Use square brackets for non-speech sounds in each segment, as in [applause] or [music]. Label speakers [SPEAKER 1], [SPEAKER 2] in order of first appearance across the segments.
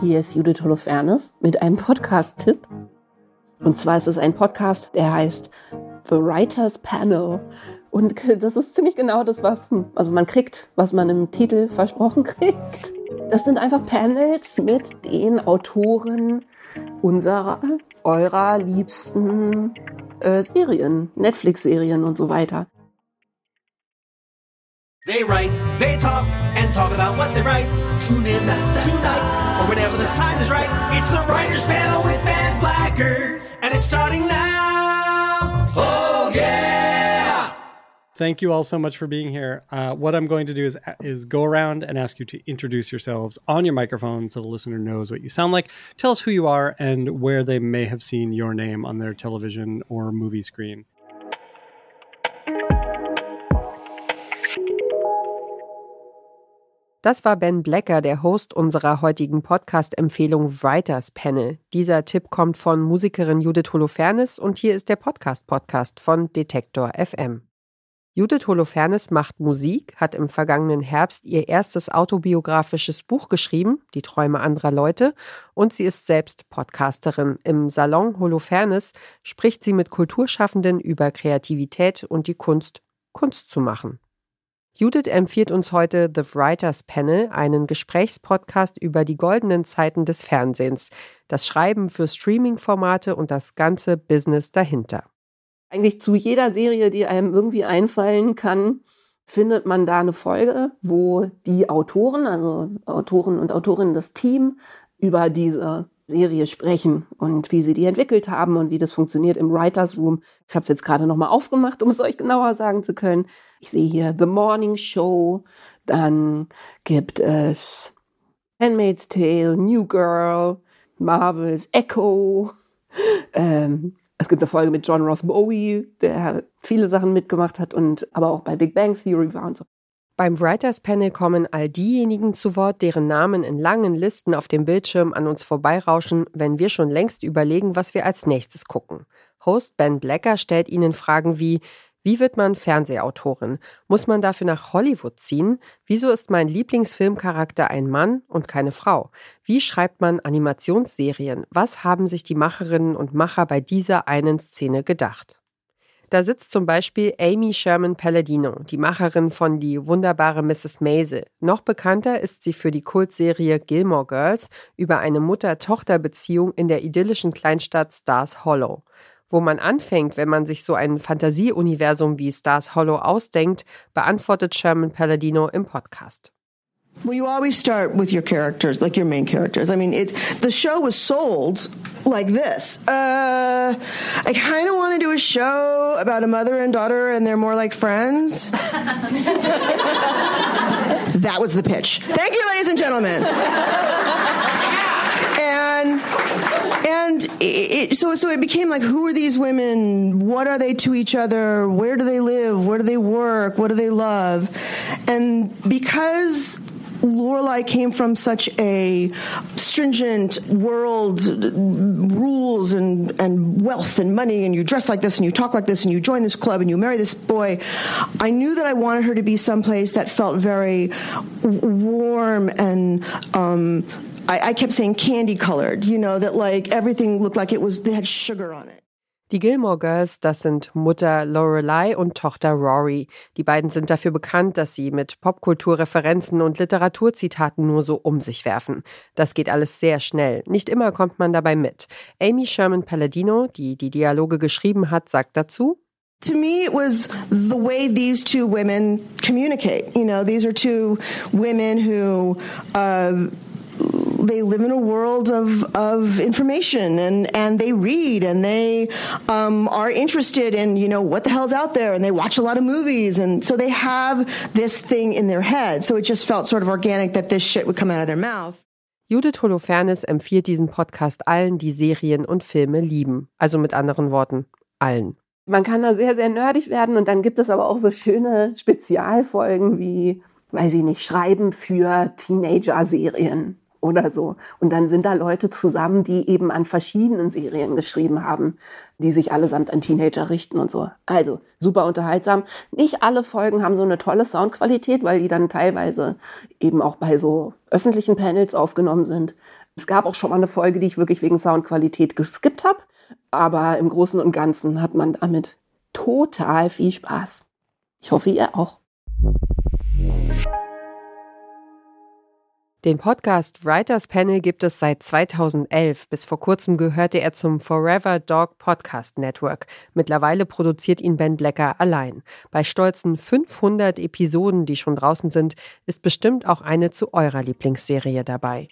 [SPEAKER 1] Hier ist Judith Holofernes mit einem Podcast-Tipp. Und zwar ist es ein Podcast, der heißt The Writers Panel. Und [laughs] das ist ziemlich genau das, was also man kriegt, was man im Titel versprochen [laughs] kriegt. Das sind einfach Panels mit den Autoren unserer, eurer liebsten äh, Serien, Netflix-Serien und so weiter. They write, they talk and talk about what they write. Tune in tonight or whenever the time is right. It's the Writers Panel with Ben Blacker, and it's starting now. Oh yeah!
[SPEAKER 2] Thank you all so much for being here. Uh, what I'm going to do is is go around and ask you to introduce yourselves on your microphone so the listener knows what you sound like. Tell us who you are and where they may have seen your name on their television or movie screen.
[SPEAKER 3] Das war Ben Blecker, der Host unserer heutigen Podcast-Empfehlung Writers Panel. Dieser Tipp kommt von Musikerin Judith Holofernes und hier ist der Podcast-Podcast von Detektor FM. Judith Holofernes macht Musik, hat im vergangenen Herbst ihr erstes autobiografisches Buch geschrieben, Die Träume anderer Leute, und sie ist selbst Podcasterin. Im Salon Holofernes spricht sie mit Kulturschaffenden über Kreativität und die Kunst, Kunst zu machen. Judith empfiehlt uns heute The Writers Panel, einen Gesprächspodcast über die goldenen Zeiten des Fernsehens, das Schreiben für Streaming-Formate und das ganze Business dahinter.
[SPEAKER 1] Eigentlich zu jeder Serie, die einem irgendwie einfallen kann, findet man da eine Folge, wo die Autoren, also Autoren und Autorinnen des Team, über diese Serie sprechen und wie sie die entwickelt haben und wie das funktioniert im Writers Room. Ich habe es jetzt gerade nochmal aufgemacht, [laughs] um es euch genauer sagen zu können. Ich sehe hier The Morning Show, dann gibt es Handmaid's Tale, New Girl, Marvels Echo. Ähm, es gibt eine Folge mit John Ross Bowie, der viele Sachen mitgemacht hat und aber auch bei Big Bang Theory war und so.
[SPEAKER 3] Beim Writers Panel kommen all diejenigen zu Wort, deren Namen in langen Listen auf dem Bildschirm an uns vorbeirauschen, wenn wir schon längst überlegen, was wir als nächstes gucken. Host Ben Blacker stellt ihnen Fragen wie wie wird man Fernsehautorin? Muss man dafür nach Hollywood ziehen? Wieso ist mein Lieblingsfilmcharakter ein Mann und keine Frau? Wie schreibt man Animationsserien? Was haben sich die Macherinnen und Macher bei dieser einen Szene gedacht? Da sitzt zum Beispiel Amy Sherman Palladino, die Macherin von Die wunderbare Mrs. Maisel. Noch bekannter ist sie für die Kultserie Gilmore Girls über eine Mutter-Tochter-Beziehung in der idyllischen Kleinstadt Stars Hollow. Wo man anfängt, wenn man sich so ein Fantasieuniversum wie Stars Hollow ausdenkt, beantwortet Sherman Palladino im Podcast.
[SPEAKER 4] Well, you always start with your characters, like your main characters. I mean, it the show was sold like this. Uh, I kind of want to do a show about a mother and daughter, and they're more like friends. [laughs] that was the pitch. Thank you, ladies and gentlemen. and and it, so so it became like who are these women what are they to each other where do they live where do they work what do they love and because Lorelai came from such a stringent world rules and, and wealth and money, and you dress like this and you talk like this and you join this club and you marry this boy. I knew that I wanted her to be someplace that felt very warm and um, I, I kept saying candy colored, you know, that like everything looked like it was, they had sugar on it.
[SPEAKER 3] Die Gilmore Girls, das sind Mutter Lorelei und Tochter Rory. Die beiden sind dafür bekannt, dass sie mit Popkulturreferenzen und Literaturzitaten nur so um sich werfen. Das geht alles sehr schnell. Nicht immer kommt man dabei mit. Amy Sherman Palladino, die die Dialoge geschrieben hat, sagt dazu,
[SPEAKER 4] to me it was the way these two women communicate you know these are two women who uh, they live in a world of, of information and, and they read and they um, are interested in, you know, what the hell's out there and they watch a lot of movies. And so they have this thing in their head. So it just felt sort of organic that this shit would come out of their mouth.
[SPEAKER 3] Judith Holofernes empfiehlt diesen Podcast allen, die Serien und Filme lieben. Also mit anderen Worten, allen.
[SPEAKER 1] Man kann da sehr, sehr nerdig werden und dann gibt es aber auch so schöne Spezialfolgen wie, weiß ich nicht, Schreiben für Teenager-Serien oder so. Und dann sind da Leute zusammen, die eben an verschiedenen Serien geschrieben haben, die sich allesamt an Teenager richten und so. Also super unterhaltsam. Nicht alle Folgen haben so eine tolle Soundqualität, weil die dann teilweise eben auch bei so öffentlichen Panels aufgenommen sind. Es gab auch schon mal eine Folge, die ich wirklich wegen Soundqualität geskippt habe. Aber im Großen und Ganzen hat man damit total viel Spaß. Ich hoffe, ihr auch.
[SPEAKER 3] Den Podcast Writers Panel gibt es seit 2011. Bis vor kurzem gehörte er zum Forever Dog Podcast Network. Mittlerweile produziert ihn Ben Blecker allein. Bei stolzen 500 Episoden, die schon draußen sind, ist bestimmt auch eine zu eurer Lieblingsserie dabei.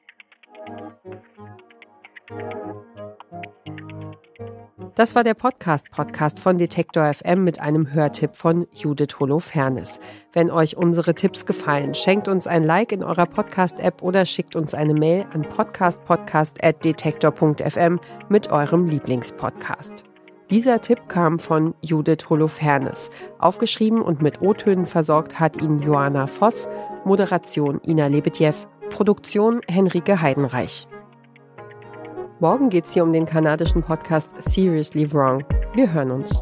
[SPEAKER 3] Das war der Podcast-Podcast von Detektor FM mit einem Hörtipp von Judith Holofernes. Wenn euch unsere Tipps gefallen, schenkt uns ein Like in eurer Podcast-App oder schickt uns eine Mail an podcastpodcast.detektor.fm mit eurem Lieblingspodcast. Dieser Tipp kam von Judith Holofernes. Aufgeschrieben und mit O-Tönen versorgt hat ihn Joanna Voss, Moderation Ina Lebetjew, Produktion Henrike Heidenreich. Morgen geht es hier um den kanadischen Podcast Seriously Wrong. Wir hören uns.